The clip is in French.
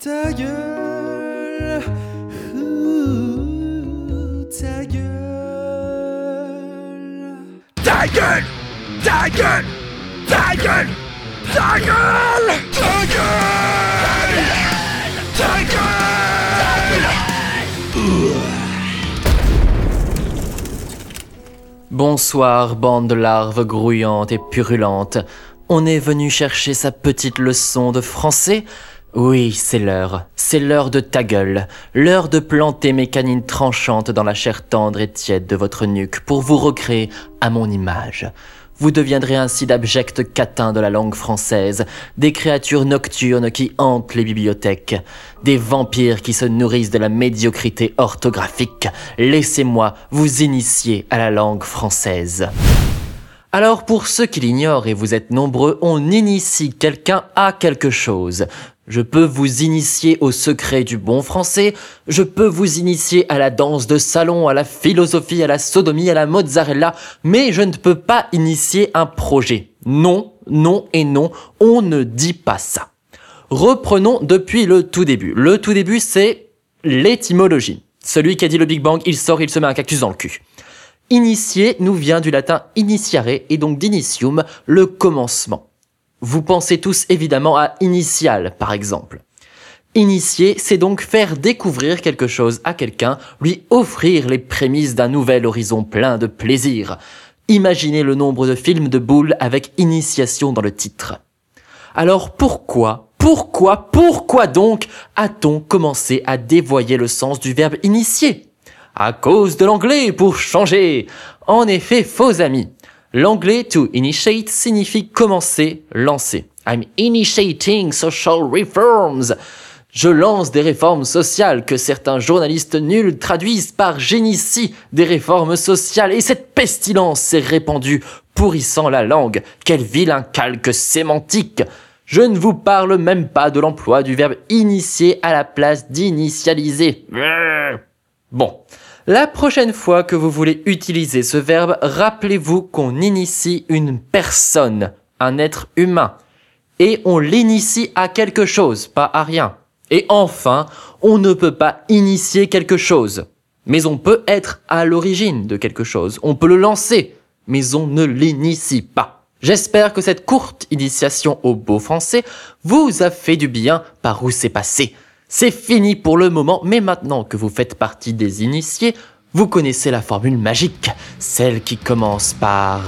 Ta gueule, ouh, ta gueule. Ta gueule. Ta gueule. Ta gueule. Ta gueule. Ta gueule. Ta gueule. Bonsoir, bande de larves grouillantes et purulentes. On est venu chercher sa petite leçon de français Oui, c'est l'heure. C'est l'heure de ta gueule. L'heure de planter mes canines tranchantes dans la chair tendre et tiède de votre nuque pour vous recréer à mon image. Vous deviendrez ainsi d'abjects catins de la langue française, des créatures nocturnes qui hantent les bibliothèques, des vampires qui se nourrissent de la médiocrité orthographique. Laissez-moi vous initier à la langue française. Alors pour ceux qui l'ignorent, et vous êtes nombreux, on initie quelqu'un à quelque chose. Je peux vous initier au secret du bon français, je peux vous initier à la danse de salon, à la philosophie, à la sodomie, à la mozzarella, mais je ne peux pas initier un projet. Non, non et non, on ne dit pas ça. Reprenons depuis le tout début. Le tout début, c'est l'étymologie. Celui qui a dit le Big Bang, il sort, il se met un cactus dans le cul. Initier nous vient du latin initiare et donc d'initium, le commencement. Vous pensez tous évidemment à initial, par exemple. Initier, c'est donc faire découvrir quelque chose à quelqu'un, lui offrir les prémices d'un nouvel horizon plein de plaisir. Imaginez le nombre de films de boules avec initiation dans le titre. Alors pourquoi, pourquoi, pourquoi donc a-t-on commencé à dévoyer le sens du verbe initier? À cause de l'anglais, pour changer. En effet, faux amis. L'anglais to initiate signifie commencer, lancer. I'm initiating social reforms. Je lance des réformes sociales que certains journalistes nuls traduisent par j'initie des réformes sociales et cette pestilence s'est répandue, pourrissant la langue. Quel vilain calque sémantique. Je ne vous parle même pas de l'emploi du verbe initier à la place d'initialiser. Bon. La prochaine fois que vous voulez utiliser ce verbe, rappelez-vous qu'on initie une personne, un être humain. Et on l'initie à quelque chose, pas à rien. Et enfin, on ne peut pas initier quelque chose. Mais on peut être à l'origine de quelque chose. On peut le lancer. Mais on ne l'initie pas. J'espère que cette courte initiation au beau français vous a fait du bien par où c'est passé? C'est fini pour le moment, mais maintenant que vous faites partie des initiés, vous connaissez la formule magique, celle qui commence par...